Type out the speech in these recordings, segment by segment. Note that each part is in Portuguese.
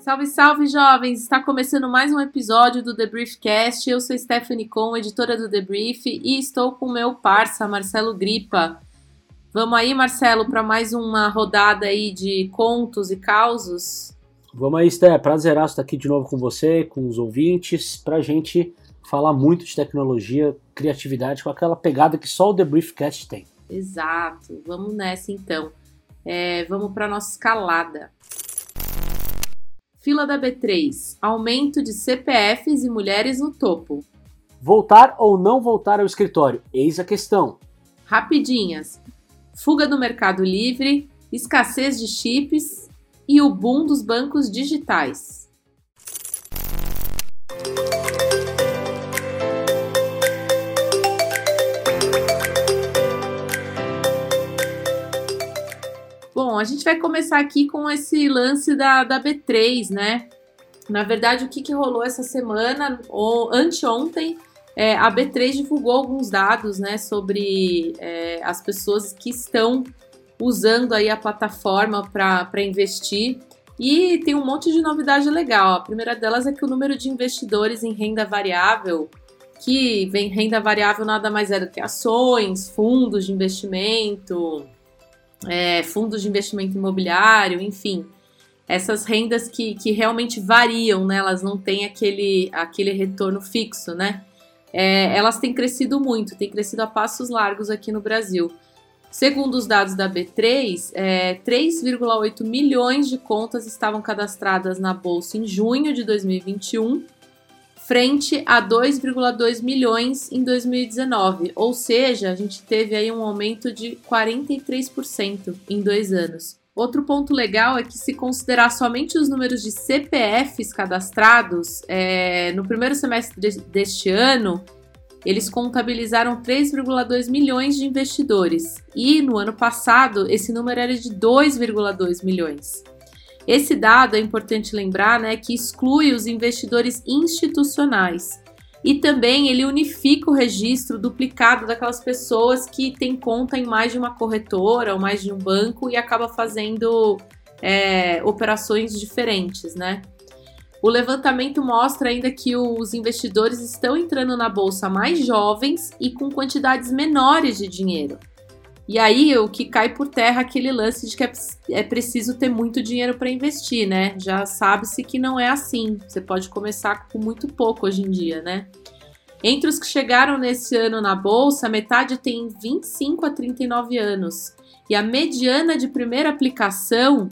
Salve, salve, jovens! Está começando mais um episódio do The Briefcast. Eu sou Stephanie Com, editora do The Brief, e estou com o meu parça, Marcelo Gripa. Vamos aí, Marcelo, para mais uma rodada aí de contos e causos? Vamos aí, Sté. Prazeraço estar aqui de novo com você, com os ouvintes, para gente falar muito de tecnologia, criatividade, com aquela pegada que só o The Briefcast tem. Exato. Vamos nessa, então. É, vamos para nossa escalada. Fila da B3. Aumento de CPFs e mulheres no topo. Voltar ou não voltar ao escritório? Eis a questão. Rapidinhas. Fuga do Mercado Livre, escassez de chips e o boom dos bancos digitais. A gente vai começar aqui com esse lance da, da B3, né? Na verdade, o que, que rolou essa semana, ou anteontem, é, a B3 divulgou alguns dados né, sobre é, as pessoas que estão usando aí a plataforma para investir. E tem um monte de novidade legal. A primeira delas é que o número de investidores em renda variável, que vem renda variável nada mais é do que ações, fundos de investimento, é, fundos de investimento imobiliário, enfim, essas rendas que, que realmente variam, né? Elas não têm aquele, aquele retorno fixo, né? É, elas têm crescido muito, têm crescido a passos largos aqui no Brasil. Segundo os dados da B3, é, 3,8 milhões de contas estavam cadastradas na bolsa em junho de 2021 frente a 2,2 milhões em 2019, ou seja, a gente teve aí um aumento de 43% em dois anos. Outro ponto legal é que, se considerar somente os números de CPFs cadastrados, é, no primeiro semestre de, deste ano, eles contabilizaram 3,2 milhões de investidores, e no ano passado esse número era de 2,2 milhões. Esse dado é importante lembrar, né, que exclui os investidores institucionais e também ele unifica o registro duplicado daquelas pessoas que têm conta em mais de uma corretora ou mais de um banco e acaba fazendo é, operações diferentes, né? O levantamento mostra ainda que os investidores estão entrando na bolsa mais jovens e com quantidades menores de dinheiro. E aí o que cai por terra aquele lance de que é, é preciso ter muito dinheiro para investir, né? Já sabe-se que não é assim. Você pode começar com muito pouco hoje em dia, né? Entre os que chegaram nesse ano na bolsa, metade tem 25 a 39 anos. E a mediana de primeira aplicação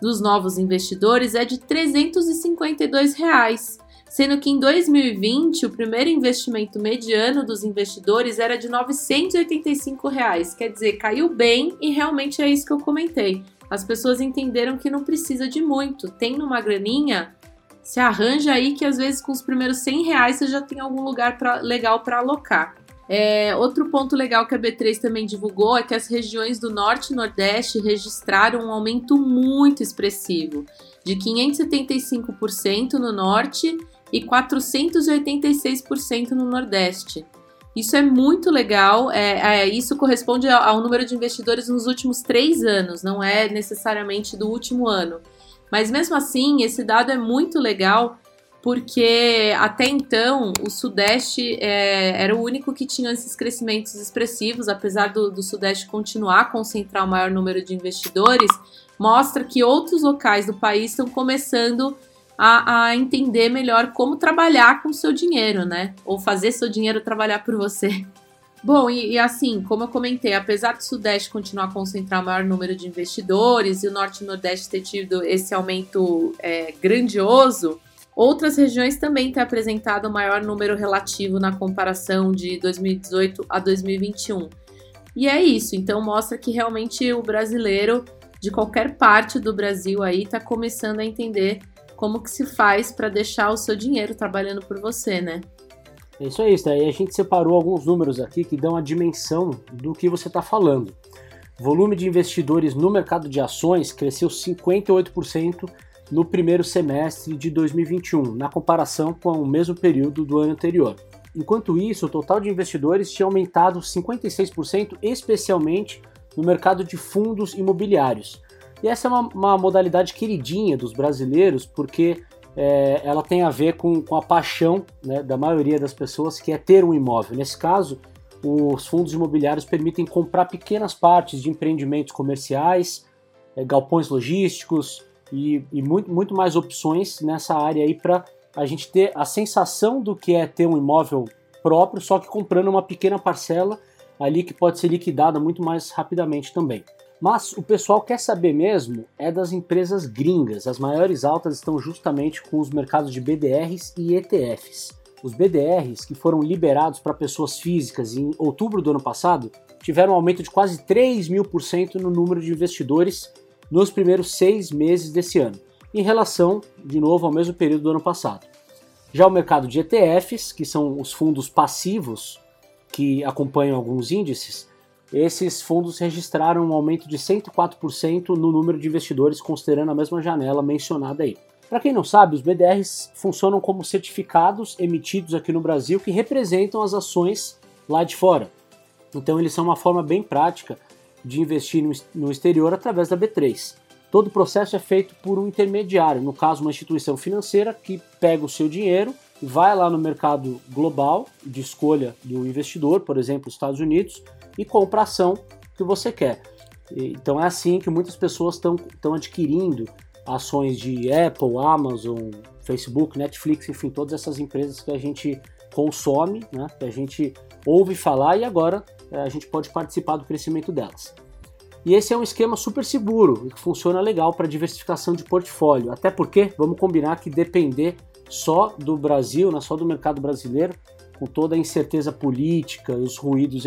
dos novos investidores é de 352 reais sendo que em 2020 o primeiro investimento mediano dos investidores era de 985 reais. quer dizer, caiu bem e realmente é isso que eu comentei. As pessoas entenderam que não precisa de muito, tem uma graninha, se arranja aí que às vezes com os primeiros 100 reais você já tem algum lugar pra, legal para alocar. É, outro ponto legal que a B3 também divulgou é que as regiões do Norte e Nordeste registraram um aumento muito expressivo, de 575% no Norte e 486% no Nordeste. Isso é muito legal, é, é, isso corresponde ao, ao, número de investidores nos últimos três anos, não é necessariamente do último ano. Mas mesmo assim, esse dado é muito legal porque até então o Sudeste é, era o único que tinha esses crescimentos expressivos, apesar do, do Sudeste continuar a concentrar o maior número de investidores, mostra que outros locais do país estão começando a a, entender melhor como trabalhar com o seu dinheiro, né? Ou fazer seu dinheiro trabalhar por você. Bom, e, e, assim, como eu comentei, apesar do Sudeste continuar a concentrar o maior número de investidores e o Norte e Nordeste ter tido esse aumento é, grandioso, outras regiões também têm apresentado o maior número relativo na comparação de 2018 a 2021. E é isso, então mostra que realmente o brasileiro de qualquer parte do Brasil aí está começando a entender como que se faz para deixar o seu dinheiro trabalhando por você, né? É isso aí, Aí a gente separou alguns números aqui que dão a dimensão do que você está falando. Volume de investidores no mercado de ações cresceu 58% no primeiro semestre de 2021, na comparação com o mesmo período do ano anterior. Enquanto isso, o total de investidores tinha aumentado 56%, especialmente no mercado de fundos imobiliários. E essa é uma, uma modalidade queridinha dos brasileiros, porque é, ela tem a ver com, com a paixão né, da maioria das pessoas, que é ter um imóvel. Nesse caso, os fundos imobiliários permitem comprar pequenas partes de empreendimentos comerciais, é, galpões logísticos e, e, muito, muito mais opções nessa área aí para a gente ter a sensação do que é ter um imóvel próprio, só que comprando uma pequena parcela ali que pode ser liquidada muito mais rapidamente também. Mas o pessoal quer saber mesmo é das empresas gringas. As maiores altas estão justamente com os mercados de BDRs e ETFs. Os BDRs, que foram liberados para pessoas físicas em outubro do ano passado, tiveram um aumento de quase 3 mil por cento no número de investidores nos primeiros seis meses desse ano, em relação, de novo, ao mesmo período do ano passado. Já o mercado de ETFs, que são os fundos passivos que acompanham alguns índices, esses fundos registraram um aumento de 104% no número de investidores, considerando a mesma janela mencionada aí. Para quem não sabe, os BDRs funcionam como certificados emitidos aqui no Brasil que representam as ações lá de fora. Então, eles são uma forma bem prática de investir no exterior através da B3. Todo o processo é feito por um intermediário, no caso, uma instituição financeira que pega o seu dinheiro e vai lá no mercado global de escolha do investidor, por exemplo, os Estados Unidos, e compra a ação que você quer. Então é assim que muitas pessoas estão adquirindo ações de Apple, Amazon, Facebook, Netflix, enfim, todas essas empresas que a gente consome, né, que a gente ouve falar e agora é, a gente pode participar do crescimento delas. E esse é um esquema super seguro e que funciona legal para diversificação de portfólio, até porque vamos combinar que depender só do Brasil, né, só do mercado brasileiro, com toda a incerteza política, os ruídos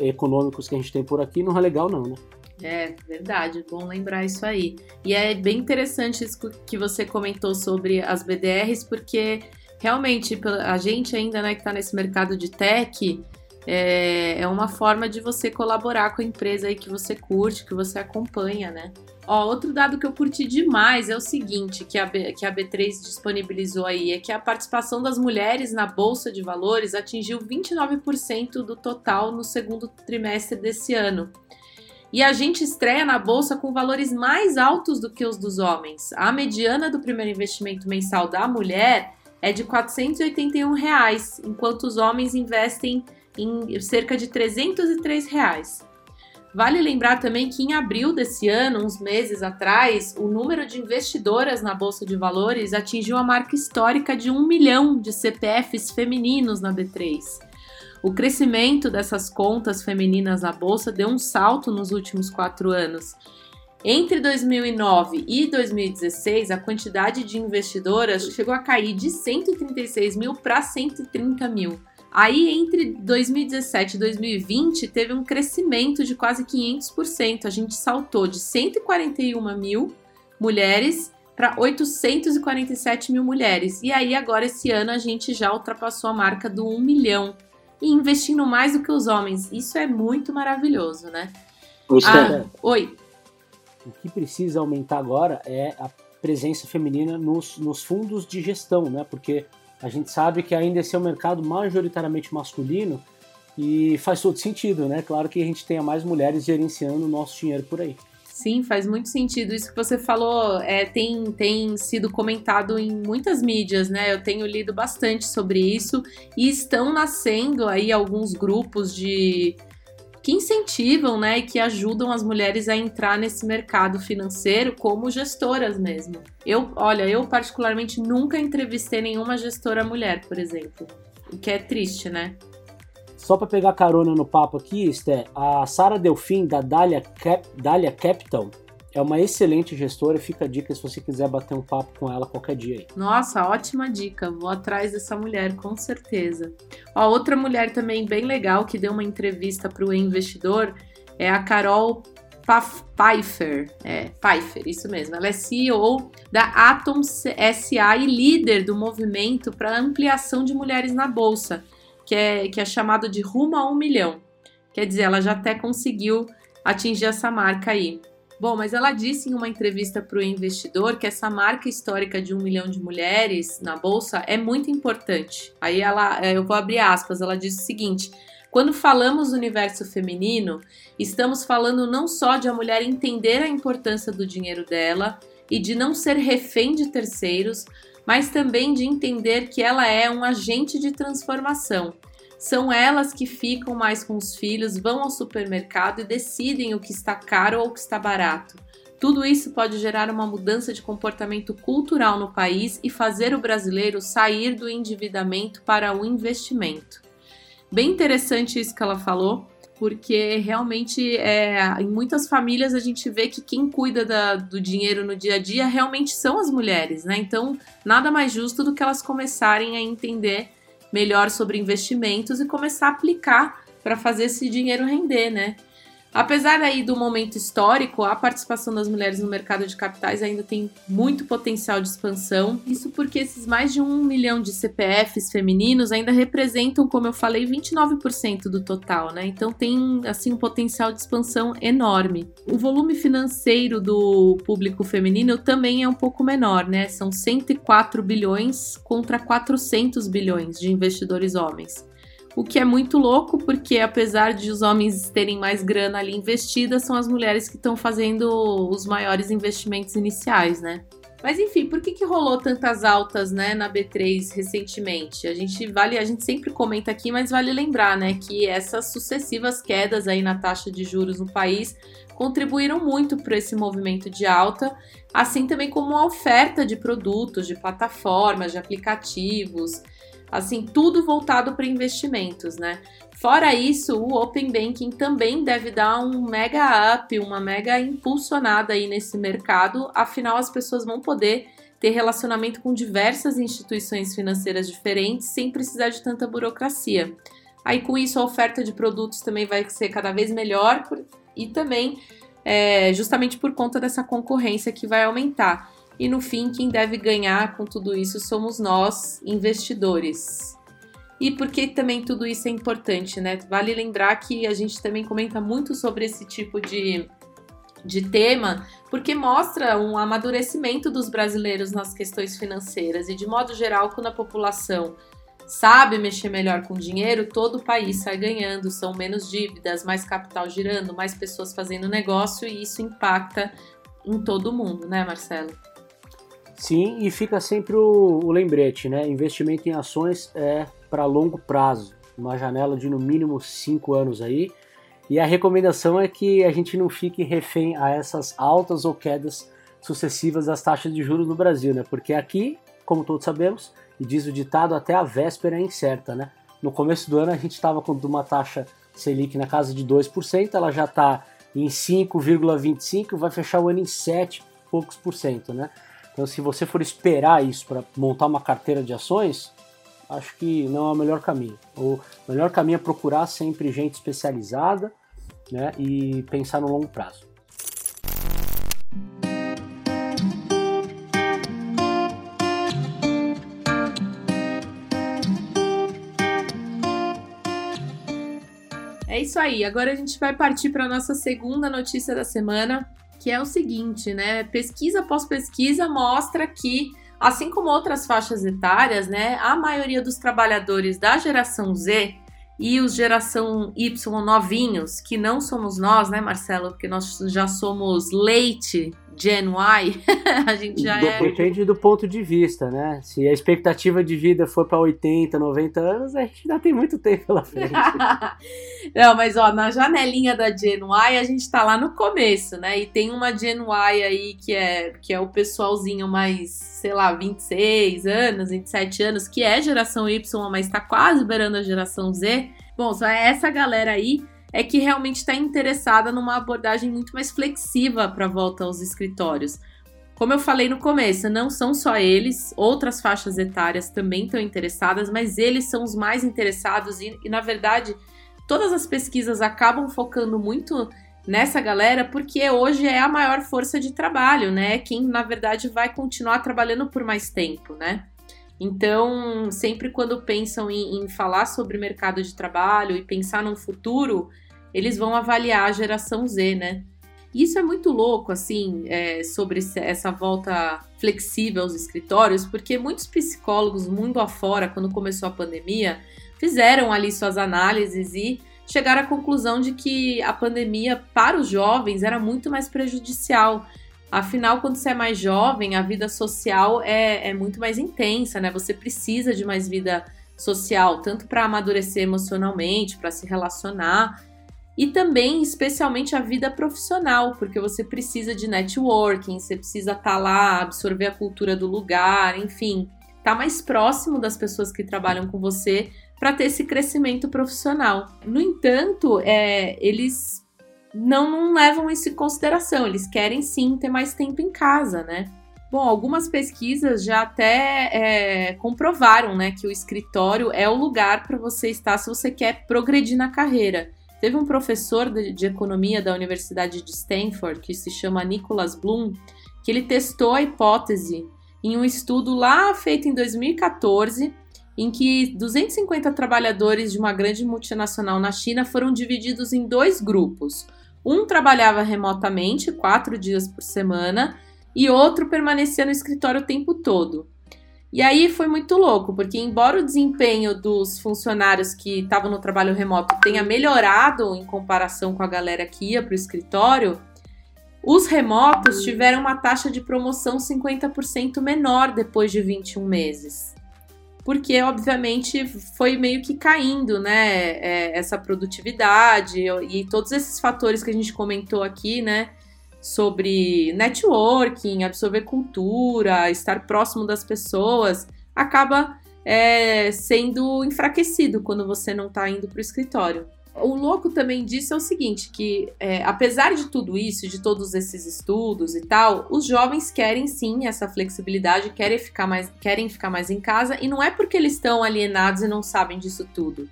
econômicos que a gente tem por aqui, não é legal não, né? É, verdade, bom lembrar isso aí. E é bem interessante isso que você comentou sobre as BDRs, porque realmente a gente ainda né, que está nesse mercado de tech, é, é uma forma de você colaborar com a empresa aí que você curte, que você acompanha, né? Ó, outro dado que eu curti demais é o seguinte, que a, B, que a B3 disponibilizou aí, é que a participação das mulheres na Bolsa de Valores atingiu 29% do total no segundo trimestre desse ano. E a gente estreia na Bolsa com valores mais altos do que os dos homens. A mediana do primeiro investimento mensal da mulher é de 481 reais, enquanto os homens investem em cerca de 303 reais. Vale lembrar também que em abril desse ano, uns meses atrás, o número de investidoras na Bolsa de Valores atingiu a marca histórica de um milhão de CPFs femininos na B3. O crescimento dessas contas femininas na Bolsa deu um salto nos últimos quatro anos. Entre 2009 e 2016, a quantidade de investidoras chegou a cair de 136 mil para 130 mil. Aí, entre 2017 e 2020, teve um crescimento de quase 500%. A gente saltou de 141 mil mulheres para 847 mil mulheres. E aí, agora, esse ano, a gente já ultrapassou a marca do 1 milhão. E investindo mais do que os homens. Isso é muito maravilhoso, né? Ah, oi. O que precisa aumentar agora é a presença feminina nos, nos fundos de gestão, né? Porque a gente sabe que ainda esse é um mercado majoritariamente masculino e faz todo sentido, né? Claro que a gente tenha mais mulheres gerenciando o nosso dinheiro por aí. Sim, faz muito sentido. Isso que você falou é, tem, tem sido comentado em muitas mídias, né? Eu tenho lido bastante sobre isso e estão nascendo aí alguns grupos de que incentivam, né, e que ajudam as mulheres a entrar nesse mercado financeiro como gestoras mesmo. Eu, olha, eu particularmente nunca entrevistei nenhuma gestora mulher, por exemplo, o que é triste, né? Só para pegar carona no papo aqui, Esté, a Sara Delfim da Dalia, Cap, Dalia Capital é uma excelente gestora, fica a dica se você quiser bater um papo com ela qualquer dia aí. Nossa, ótima dica. Vou atrás dessa mulher, com certeza. Ó, outra mulher também bem legal que deu uma entrevista para o investidor é a Carol Pfeiffer. É, Pfeiffer, isso mesmo. Ela é CEO da Atom SA e líder do movimento para ampliação de mulheres na bolsa, que é, que é chamado de Rumo a um Milhão. Quer dizer, ela já até conseguiu atingir essa marca aí. Bom, mas ela disse em uma entrevista para o investidor que essa marca histórica de um milhão de mulheres na bolsa é muito importante. Aí ela, eu vou abrir aspas, ela disse o seguinte: quando falamos do universo feminino, estamos falando não só de a mulher entender a importância do dinheiro dela e de não ser refém de terceiros, mas também de entender que ela é um agente de transformação. São elas que ficam mais com os filhos, vão ao supermercado e decidem o que está caro ou o que está barato. Tudo isso pode gerar uma mudança de comportamento cultural no país e fazer o brasileiro sair do endividamento para o investimento. Bem interessante isso que ela falou, porque realmente é, em muitas famílias a gente vê que quem cuida da, do dinheiro no dia a dia realmente são as mulheres, né? Então, nada mais justo do que elas começarem a entender melhor sobre investimentos e começar a aplicar para fazer esse dinheiro render, né? Apesar aí do momento histórico, a participação das mulheres no mercado de capitais ainda tem muito potencial de expansão. Isso porque esses mais de um milhão de CPFs femininos ainda representam, como eu falei, 29% do total, né? Então tem assim um potencial de expansão enorme. O volume financeiro do público feminino também é um pouco menor, né? São 104 bilhões contra 400 bilhões de investidores homens. O que é muito louco, porque apesar de os homens terem mais grana ali investida, são as mulheres que estão fazendo os maiores investimentos iniciais, né? Mas enfim, por que, que rolou tantas altas, né, na B3 recentemente? A gente vale, a gente sempre comenta aqui, mas vale lembrar, né, que essas sucessivas quedas aí na taxa de juros no país contribuíram muito para esse movimento de alta, assim também como a oferta de produtos, de plataformas, de aplicativos, assim, tudo voltado para investimentos, né? Fora isso, o Open Banking também deve dar um mega up, uma mega impulsionada aí nesse mercado, afinal as pessoas vão poder ter relacionamento com diversas instituições financeiras diferentes sem precisar de tanta burocracia. Aí com isso a oferta de produtos também vai ser cada vez melhor e também é, justamente por conta dessa concorrência que vai aumentar. E no fim, quem deve ganhar com tudo isso somos nós, investidores. E por que também tudo isso é importante, né? Vale lembrar que a gente também comenta muito sobre esse tipo de, de tema, porque mostra um amadurecimento dos brasileiros nas questões financeiras e, de modo geral, quando a população sabe mexer melhor com dinheiro, todo o país sai ganhando, são menos dívidas, mais capital girando, mais pessoas fazendo negócio e isso impacta em todo mundo, né, Marcelo? Sim, e fica sempre o, o lembrete, né? Investimento em ações é para longo prazo, uma janela de no mínimo 5 anos aí. E a recomendação é que a gente não fique refém a essas altas ou quedas sucessivas das taxas de juros no Brasil, né? Porque aqui, como todos sabemos, e diz o ditado, até a véspera é incerta, né? No começo do ano a gente estava com uma taxa Selic na casa de 2%, ela já está em 5,25, vai fechar o ano em 7 poucos por cento, né? Então, se você for esperar isso para montar uma carteira de ações, acho que não é o melhor caminho. O melhor caminho é procurar sempre gente especializada né, e pensar no longo prazo. É isso aí. Agora a gente vai partir para a nossa segunda notícia da semana, que é o seguinte, né? Pesquisa após pesquisa mostra que, assim como outras faixas etárias, né, a maioria dos trabalhadores da geração Z e os geração Y novinhos, que não somos nós, né, Marcelo? Porque nós já somos leite Gen Y, a gente já é. Depende do ponto de vista, né? Se a expectativa de vida for para 80, 90 anos, a gente ainda tem muito tempo pela frente. Não, mas ó, na janelinha da Gen Y a gente tá lá no começo, né? E tem uma Gen Y aí que é, que é o pessoalzinho mais, sei lá, 26 anos, 27 anos, que é geração Y, mas tá quase beirando a geração Z. Bom, só é essa galera aí é que realmente está interessada numa abordagem muito mais flexível para a volta aos escritórios. Como eu falei no começo, não são só eles, outras faixas etárias também estão interessadas, mas eles são os mais interessados e, e na verdade, todas as pesquisas acabam focando muito nessa galera porque hoje é a maior força de trabalho, né? Quem na verdade vai continuar trabalhando por mais tempo, né? Então, sempre quando pensam em, em falar sobre mercado de trabalho e pensar no futuro, eles vão avaliar a geração Z, né? Isso é muito louco, assim, é, sobre essa volta flexível aos escritórios, porque muitos psicólogos, mundo afora, quando começou a pandemia, fizeram ali suas análises e chegaram à conclusão de que a pandemia para os jovens era muito mais prejudicial. Afinal, quando você é mais jovem, a vida social é, é muito mais intensa, né? Você precisa de mais vida social, tanto para amadurecer emocionalmente, para se relacionar, e também, especialmente, a vida profissional, porque você precisa de networking, você precisa estar tá lá, absorver a cultura do lugar, enfim, estar tá mais próximo das pessoas que trabalham com você para ter esse crescimento profissional. No entanto, é, eles não, não levam isso em consideração, eles querem sim ter mais tempo em casa, né? Bom, algumas pesquisas já até é, comprovaram né, que o escritório é o lugar para você estar se você quer progredir na carreira. Teve um professor de, de, economia da Universidade de Stanford, que se chama Nicholas Bloom, que ele testou a hipótese em um estudo lá feito em 2014, em que 250 trabalhadores de uma grande multinacional na China foram divididos em dois grupos. Um trabalhava remotamente, quatro dias por semana, e outro permanecia no escritório o tempo todo. E aí foi muito louco, porque embora o desempenho dos funcionários que estavam no trabalho remoto tenha melhorado em comparação com a galera que ia para o escritório, os remotos tiveram uma taxa de promoção 50% menor depois de 21 meses. Porque, obviamente, foi meio que caindo, né? É, essa produtividade e todos esses fatores que a gente comentou aqui, né? sobre networking, absorver cultura, estar próximo das pessoas, acaba é, sendo enfraquecido quando você não está indo para o escritório. O louco também disso é o seguinte, que é, apesar de tudo isso, de todos esses estudos e tal, os jovens querem sim essa flexibilidade, querem ficar mais, querem ficar mais em casa, e não é porque eles estão alienados e não sabem disso tudo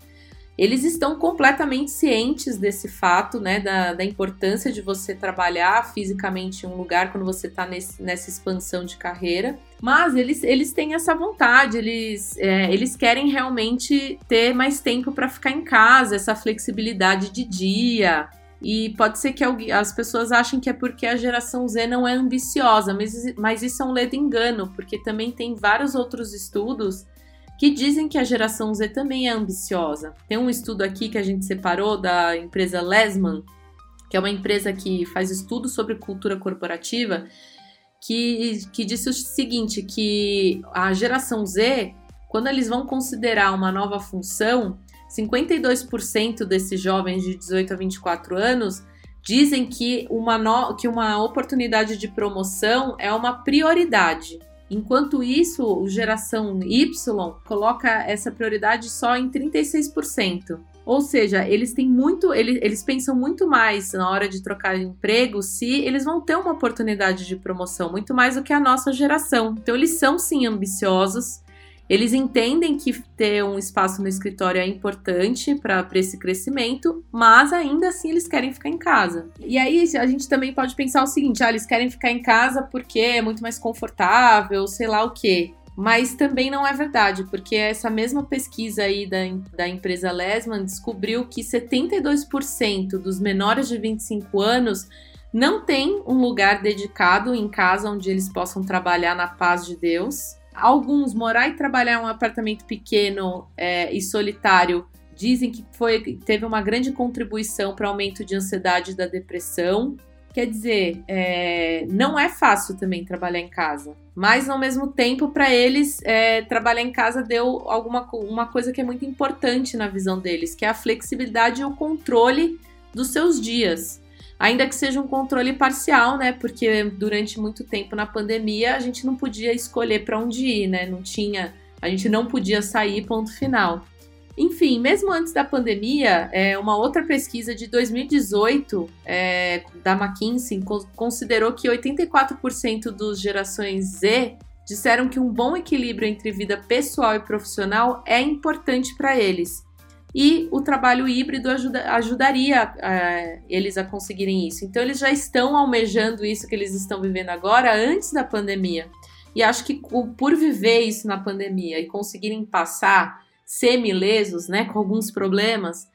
eles estão completamente cientes desse fato, né, da, da importância de você trabalhar fisicamente em um lugar quando você está nessa expansão de carreira. Mas eles, eles têm essa vontade, eles, é, eles querem realmente ter mais tempo para ficar em casa, essa flexibilidade de dia. E pode ser que as pessoas achem que é porque a geração Z não é ambiciosa, mas, mas isso é um ledo engano, porque também tem vários outros estudos que dizem que a geração Z também é ambiciosa. Tem um estudo aqui que a gente separou da empresa Lesman, que é uma empresa que faz estudos sobre cultura corporativa, que, que disse o seguinte, que a geração Z, quando eles vão considerar uma nova função, 52% desses jovens de 18 a 24 anos dizem que uma, no, que uma oportunidade de promoção é uma prioridade. Enquanto isso, o geração Y coloca essa prioridade só em 36%. Ou seja, eles têm muito, eles, eles pensam muito mais na hora de trocar emprego se eles vão ter uma oportunidade de promoção, muito mais do que a nossa geração. Então, eles são sim ambiciosos, eles entendem que ter um espaço no escritório é importante para esse crescimento, mas ainda assim eles querem ficar em casa. E aí a gente também pode pensar o seguinte: ah, eles querem ficar em casa porque é muito mais confortável, sei lá o quê. Mas também não é verdade, porque essa mesma pesquisa aí da, da empresa Lesman descobriu que 72% dos menores de 25 anos não tem um lugar dedicado em casa onde eles possam trabalhar na paz de Deus. Alguns morar e trabalhar em um apartamento pequeno é, e solitário dizem que foi, teve uma grande contribuição para o aumento de ansiedade e da depressão. Quer dizer, é, não é fácil também trabalhar em casa. Mas, ao mesmo tempo, para eles, é, trabalhar em casa deu alguma uma coisa que é muito importante na visão deles, que é a flexibilidade e o controle dos seus dias ainda que seja um controle parcial, né? Porque durante muito tempo na pandemia a gente não podia escolher para onde ir, né? Não tinha, a gente não podia sair, ponto final. Enfim, mesmo antes da pandemia, é, uma outra pesquisa de 2018 é, da McKinsey considerou que 84% dos gerações Z disseram que um bom equilíbrio entre vida pessoal e profissional é importante para eles e o trabalho híbrido ajuda, ajudaria uh, eles a conseguirem isso. Então, eles já estão almejando isso que eles estão vivendo agora antes da pandemia. E acho que por viver isso na pandemia e conseguirem passar semi-lesos, né, com alguns problemas,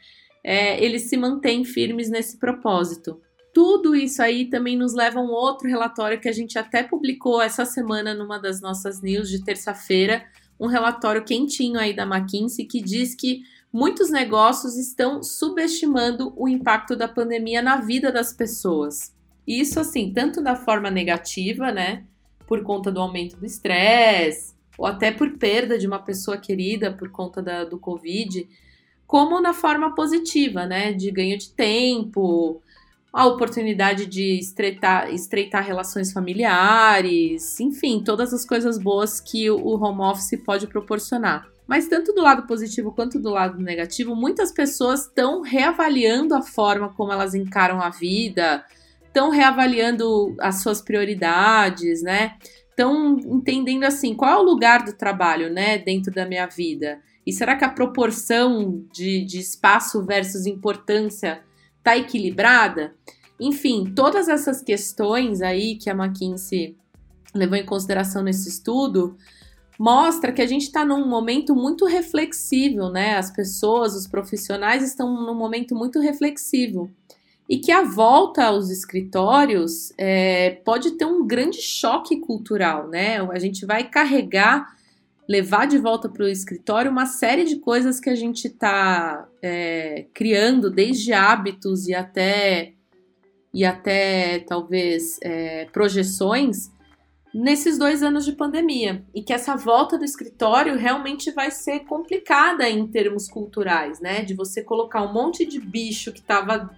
é, eles se mantêm firmes nesse propósito. Tudo isso aí também nos leva a um outro relatório que a gente até publicou essa semana numa das nossas news de terça-feira, um relatório quentinho aí da McKinsey que diz que muitos negócios estão subestimando o impacto da pandemia na vida das pessoas. Isso assim, tanto da forma negativa, né, por conta do aumento do estresse, ou até por perda de uma pessoa querida por conta da, do Covid, como na forma positiva, né, de ganho de tempo, a oportunidade de estreitar, estreitar relações familiares, enfim, todas as coisas boas que o home office pode proporcionar. Mas tanto do lado positivo quanto do lado negativo, muitas pessoas estão reavaliando a forma como elas encaram a vida, estão reavaliando as suas prioridades, né? Estão entendendo assim, qual é o lugar do trabalho, né, dentro da minha vida? E será que a proporção de, de espaço versus importância está equilibrada? Enfim, todas essas questões aí que a McKinsey levou em consideração nesse estudo mostra que a gente está num momento muito reflexível, né? As pessoas, os profissionais estão num momento muito reflexivo e que a volta aos escritórios é, pode ter um grande choque cultural, né? A gente vai carregar, levar de volta para o escritório uma série de coisas que a gente está é, criando, desde hábitos e até e até talvez é, projeções nesses dois anos de pandemia e que essa volta do escritório realmente vai ser complicada em termos culturais, né? De você colocar um monte de bicho que estava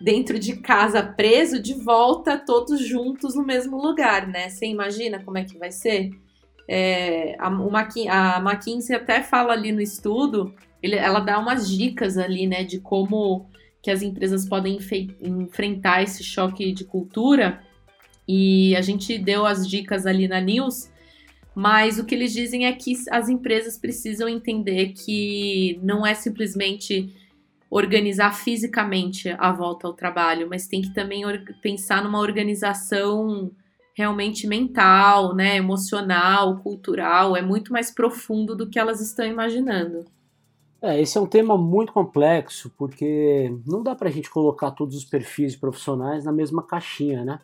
dentro de casa preso de volta todos juntos no mesmo lugar, né? Você imagina como é que vai ser? É, a, a McKinsey até fala ali no estudo, ele, ela dá umas dicas ali, né, de como que as empresas podem enfrentar esse choque de cultura. E a gente deu as dicas ali na news, mas o que eles dizem é que as empresas precisam entender que não é simplesmente organizar fisicamente a volta ao trabalho, mas tem que também pensar numa organização realmente mental, né, emocional, cultural, é muito mais profundo do que elas estão imaginando. É, esse é um tema muito complexo, porque não dá para a gente colocar todos os perfis profissionais na mesma caixinha, né?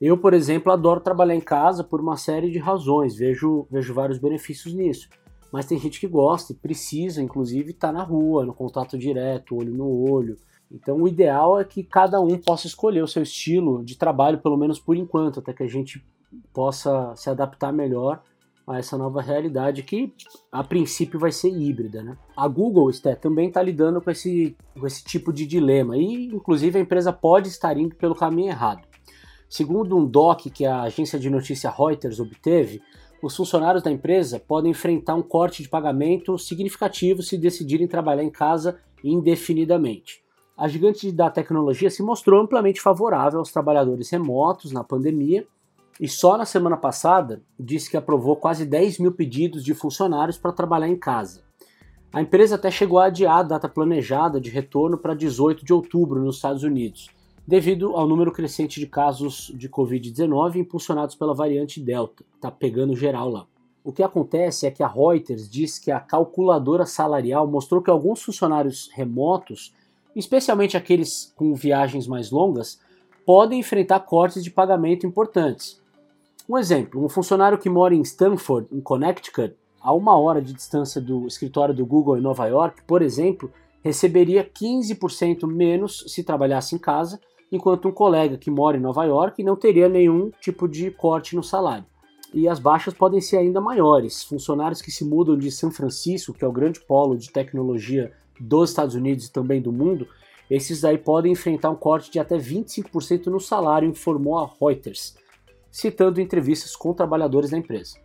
Eu, por exemplo, adoro trabalhar em casa por uma série de razões, vejo, vejo vários benefícios nisso. Mas tem gente que gosta e precisa, inclusive, estar tá na rua, no contato direto, olho no olho. Então, o ideal é que cada um possa escolher o seu estilo de trabalho, pelo menos por enquanto, até que a gente possa se adaptar melhor a essa nova realidade que a princípio vai ser híbrida. Né? A Google Sté, também está lidando com esse, com esse tipo de dilema e inclusive a empresa pode estar indo pelo caminho errado. Segundo um doc que a agência de notícia Reuters obteve, os funcionários da empresa podem enfrentar um corte de pagamento significativo se decidirem trabalhar em casa indefinidamente. A gigante da tecnologia se mostrou amplamente favorável aos trabalhadores remotos na pandemia e só na semana passada disse que aprovou quase 10 mil pedidos de funcionários para trabalhar em casa. A empresa até chegou a adiar a data planejada de retorno para 18 de outubro nos Estados Unidos, devido ao número crescente de casos de Covid-19 impulsionados pela variante Delta, está pegando geral lá. O que acontece é que a Reuters diz que a calculadora salarial mostrou que alguns funcionários remotos, especialmente aqueles com viagens mais longas, podem enfrentar cortes de pagamento importantes, um exemplo, um funcionário que mora em Stanford, em Connecticut, a uma hora de distância do escritório do Google em Nova York, por exemplo, receberia 15% menos se trabalhasse em casa, enquanto um colega que mora em Nova York não teria nenhum tipo de corte no salário. E as baixas podem ser ainda maiores. Funcionários que se mudam de São Francisco, que é o grande polo de tecnologia dos Estados Unidos e também do mundo, esses aí podem enfrentar um corte de até 25% no salário, informou a Reuters citando entrevistas com trabalhadores da empresa.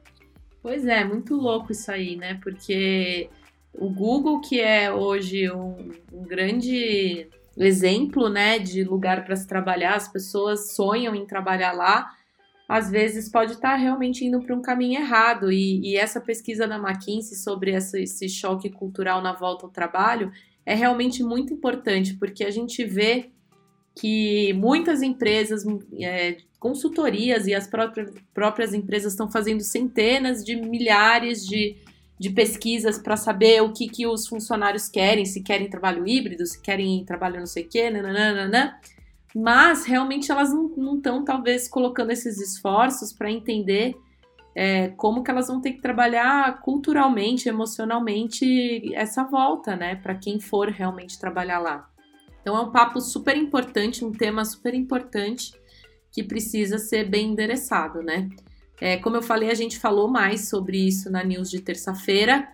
Pois é, muito louco isso aí, né? Porque o Google, que é hoje um, um grande exemplo, né, de lugar para se trabalhar, as pessoas sonham em trabalhar lá, às vezes pode estar tá realmente indo para um caminho errado. E, e, essa pesquisa da McKinsey sobre essa, esse choque cultural na volta ao trabalho é realmente muito importante, porque a gente vê que muitas empresas é, consultorias e as próprias, próprias empresas estão fazendo centenas de milhares de, de pesquisas para saber o que, que os funcionários querem, se querem trabalho híbrido, se querem trabalho não sei o quê, nananana, mas realmente elas não estão, talvez, colocando esses esforços para entender é, como que elas vão ter que trabalhar culturalmente, emocionalmente essa volta, né, para quem for realmente trabalhar lá. Então é um papo super importante, um tema super importante que precisa ser bem endereçado, né? É, como eu falei, a gente falou mais sobre isso na news de terça-feira,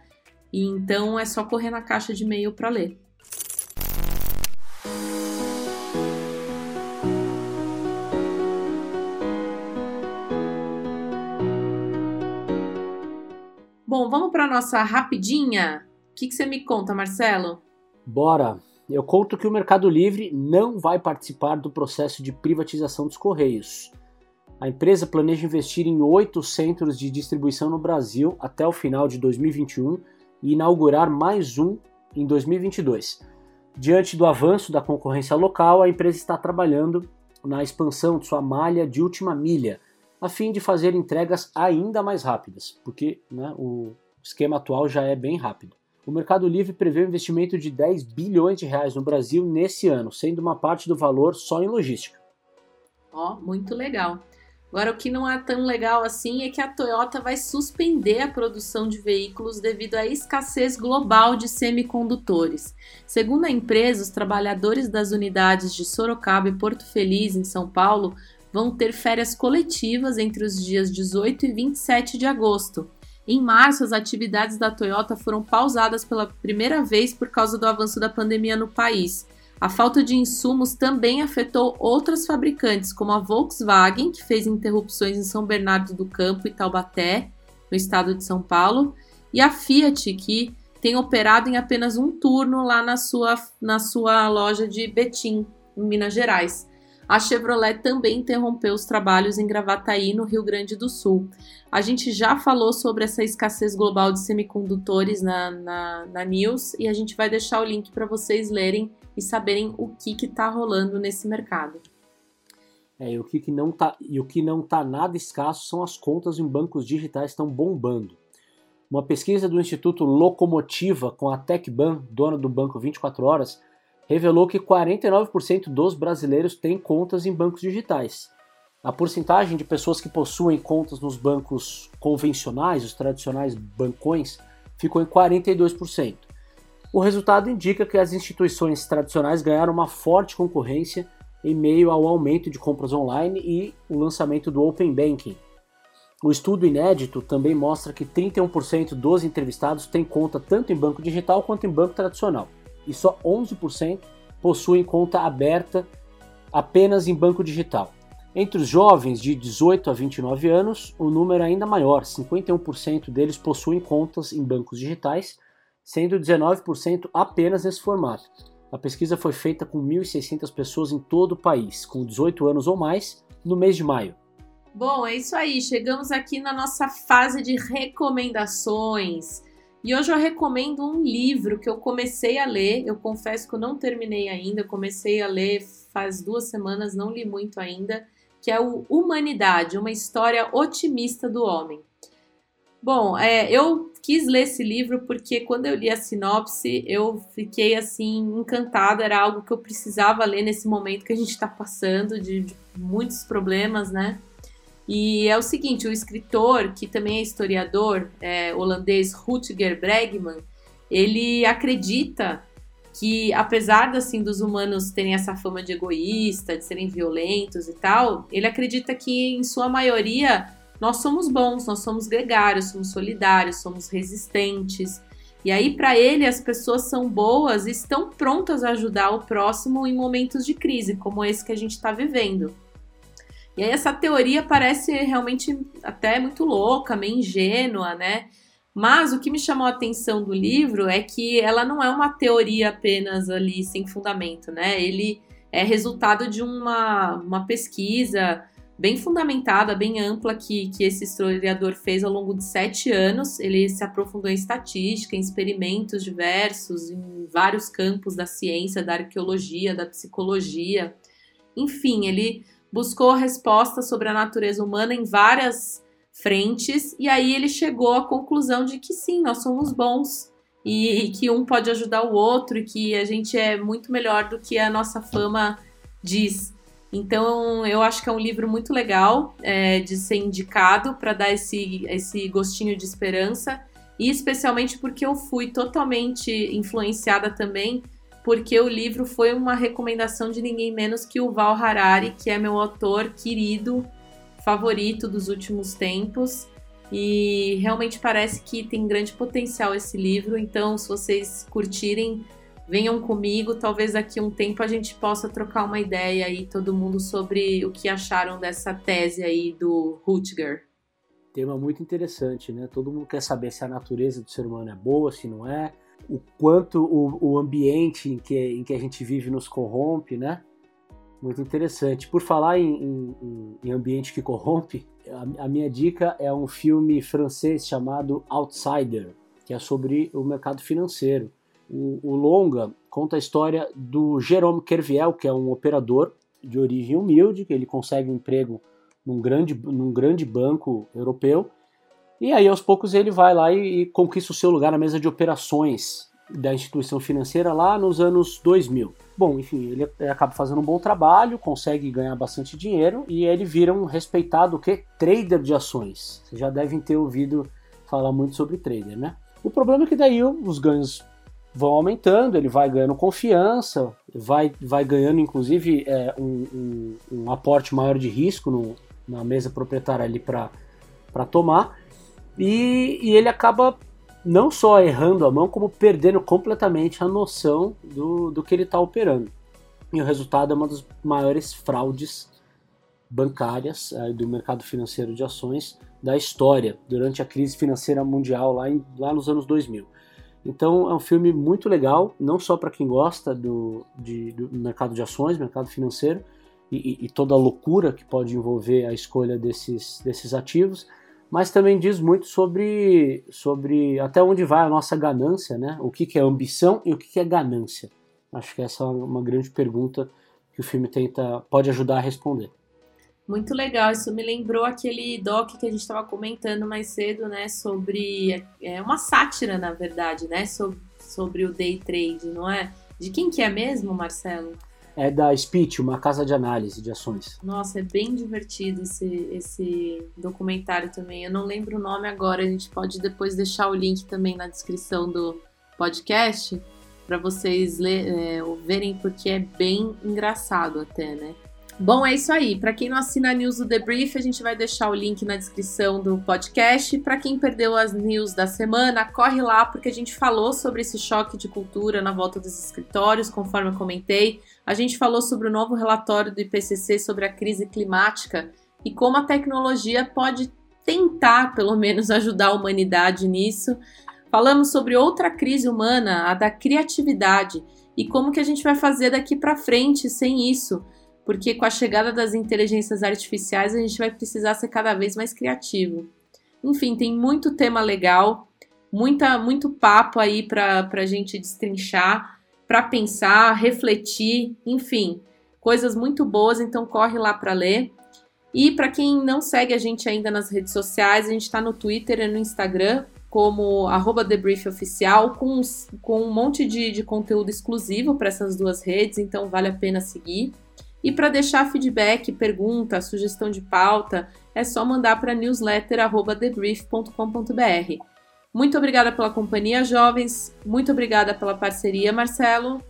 então é só correr na caixa de e-mail para ler. Bom, vamos para nossa rapidinha. O que, que você me conta, Marcelo? Bora! Eu conto que o Mercado Livre não vai participar do processo de privatização dos Correios. A empresa planeja investir em oito centros de distribuição no Brasil até o final de 2021 e inaugurar mais um em 2022. Diante do avanço da concorrência local, a empresa está trabalhando na expansão de sua malha de última milha, a fim de fazer entregas ainda mais rápidas, porque né, o esquema atual já é bem rápido. O Mercado Livre prevê um investimento de 10 bilhões de reais no Brasil nesse ano, sendo uma parte do valor só em logística. Ó, oh, muito legal. Agora, o que não é tão legal assim é que a Toyota vai suspender a produção de veículos devido à escassez global de semicondutores. Segundo a empresa, os trabalhadores das unidades de Sorocaba e Porto Feliz, em São Paulo, vão ter férias coletivas entre os dias 18 e 27 de agosto. Em março, as atividades da Toyota foram pausadas pela primeira vez por causa do avanço da pandemia no país. A falta de insumos também afetou outras fabricantes, como a Volkswagen, que fez interrupções em São Bernardo do Campo e Taubaté, no estado de São Paulo, e a Fiat, que tem operado em apenas um turno lá na sua, na sua loja de Betim, em Minas Gerais a Chevrolet também interrompeu os trabalhos em Gravataí, no Rio Grande do Sul. A gente já falou sobre essa escassez global de semicondutores na, na, na news e a gente vai deixar o link para vocês lerem e saberem o que está rolando nesse mercado. É, e o que, não tá e o que não está nada escasso são as contas em bancos digitais estão bombando. Uma pesquisa do Instituto Locomotiva com a TecBan, dona do banco 24 horas, revelou que 49% dos brasileiros têm contas em bancos digitais. A porcentagem de pessoas que possuem contas nos bancos convencionais, os tradicionais bancões, ficou em 42%. O resultado indica que as instituições tradicionais ganharam uma forte concorrência em meio ao aumento de compras online e o lançamento do Open Banking. O estudo inédito também mostra que 31% dos entrevistados têm conta tanto em banco digital quanto em banco tradicional e só 11% possuem conta aberta apenas em banco digital. Entre os jovens de 18 a 29 anos, o número é ainda maior, 51% deles possuem contas em bancos digitais, sendo 19% apenas nesse formato. A pesquisa foi feita com 1.600 pessoas em todo o país, com 18 anos ou mais, no mês de maio. Bom, é isso aí. Chegamos aqui na nossa fase de recomendações. E hoje eu recomendo um livro que eu comecei a ler. Eu confesso que eu não terminei ainda, eu comecei a ler faz duas semanas, não li muito ainda, que é o Humanidade, uma história otimista do homem. Bom, é, eu quis ler esse livro porque quando eu li a sinopse eu fiquei assim encantada, era algo que eu precisava ler nesse momento que a gente está passando de, de muitos problemas, né? E é o seguinte, o escritor, que também é historiador, é, holandês Rutger Bregman, ele acredita que apesar assim dos humanos terem essa fama de egoísta, de serem violentos e tal, ele acredita que em sua maioria nós somos bons, nós somos gregários, somos solidários, somos resistentes. E aí para ele as pessoas são boas e estão prontas a ajudar o próximo em momentos de crise, como esse que a gente está vivendo. E aí essa teoria parece realmente até muito louca, meio ingênua, né? Mas o que me chamou a atenção do livro é que ela não é uma teoria apenas ali sem fundamento, né? Ele é resultado de uma, uma pesquisa bem fundamentada, bem ampla que, que esse historiador fez ao longo de sete anos. Ele se aprofundou em estatística, em experimentos diversos, em vários campos da ciência, da arqueologia, da psicologia. Enfim, ele buscou respostas sobre a natureza humana em várias frentes e aí ele chegou à conclusão de que sim, nós somos bons e, e que um pode ajudar o outro e que a gente é muito melhor do que a nossa fama diz. Então, eu acho que é um livro muito legal é, de ser indicado para dar esse, esse gostinho de esperança. E especialmente porque eu fui totalmente influenciada também, porque o livro foi uma recomendação de ninguém menos que o Val Harari, que é meu autor querido, favorito dos últimos tempos. E realmente parece que tem grande potencial esse livro. Então, se vocês curtirem, venham comigo. Talvez daqui um tempo a gente possa trocar uma ideia aí, todo mundo, sobre o que acharam dessa tese aí do Rutger. Tema muito interessante, né? Todo mundo quer saber se a natureza do ser humano é boa, se não é, o quanto o, o ambiente em que, em que a gente vive nos corrompe, né? Muito interessante. Por falar em, em, em ambiente que corrompe, a, a, minha dica é um filme francês chamado Outsider, que é sobre o mercado financeiro. O, o longa conta a história do Jérôme Kerviel, que é um operador de origem humilde, que ele consegue um emprego num grande, num grande banco europeu, e aí aos poucos ele vai lá e, e conquista o seu lugar na mesa de operações da instituição financeira lá nos anos 2000. Bom, enfim, ele acaba fazendo um bom trabalho, consegue ganhar bastante dinheiro e ele vira um respeitado que trader de ações. Vocês já devem ter ouvido falar muito sobre trader, né? O problema é que daí os ganhos vão aumentando, ele vai ganhando confiança, vai, vai ganhando inclusive é, um, um, um, aporte maior de risco no, na mesa proprietária ali para tomar, e, e, ele acaba não só errando a mão, como perdendo completamente a noção do, do que ele está operando. E o resultado é uma das maiores fraudes bancárias é, do mercado financeiro de ações da história, durante a crise financeira mundial lá, em, lá nos anos 2000. Então é um filme muito legal, não só para quem gosta do, de, do mercado de ações, mercado financeiro, e, e, toda a loucura que pode envolver a escolha desses, desses ativos, mas também diz muito sobre, sobre até onde vai a nossa ganância, né? o que, que é ambição e o que, que é ganância. Acho que essa é uma grande pergunta que o filme tenta pode ajudar a responder. Muito legal, isso me lembrou aquele doc que a gente estava comentando mais cedo, né, sobre é uma sátira, na verdade, né, sobre, sobre o day trade, não é? De quem que é mesmo, Marcelo? É da Speech, uma casa de análise de ações. Nossa, é bem divertido esse, esse documentário também. Eu não lembro o nome agora, a gente pode depois deixar o link também na descrição do podcast para vocês ler, é, verem, porque é bem engraçado até, né? Bom, é isso aí. Para quem não assina a news do Debrief, a gente vai deixar o link na descrição do podcast. Para quem perdeu as news da semana, corre lá porque a gente falou sobre esse choque de cultura na volta dos escritórios, conforme eu comentei. A gente falou sobre o novo relatório do IPCC sobre a crise climática e como a tecnologia pode tentar, pelo menos, ajudar a humanidade nisso. Falamos sobre outra crise humana, a da criatividade, e como que a gente vai fazer daqui para frente sem isso porque com a chegada das inteligências artificiais a gente vai precisar ser cada vez mais criativo. Enfim, tem muito tema legal, muita, muito papo aí para a gente destrinchar, para pensar, refletir, enfim, coisas muito boas, então corre lá para ler. E para quem não segue a gente ainda nas redes sociais, a gente está no Twitter e no Instagram como arroba TheBriefOficial, com, com um monte de, de conteúdo exclusivo para essas duas redes, então vale a pena seguir. E para deixar feedback, pergunta, sugestão de pauta, é só mandar para newsletter@debrief.com.br. Muito obrigada pela companhia, jovens. Muito obrigada pela parceria, Marcelo.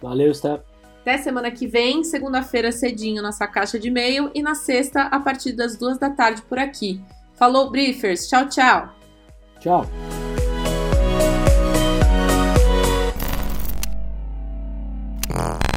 Valeu, Steph. Até semana que vem, segunda-feira cedinho, nossa caixa de e-mail e na sexta, a partir das duas da tarde por aqui. Falou, Briefers. Tchau, tchau. Tchau. Ah.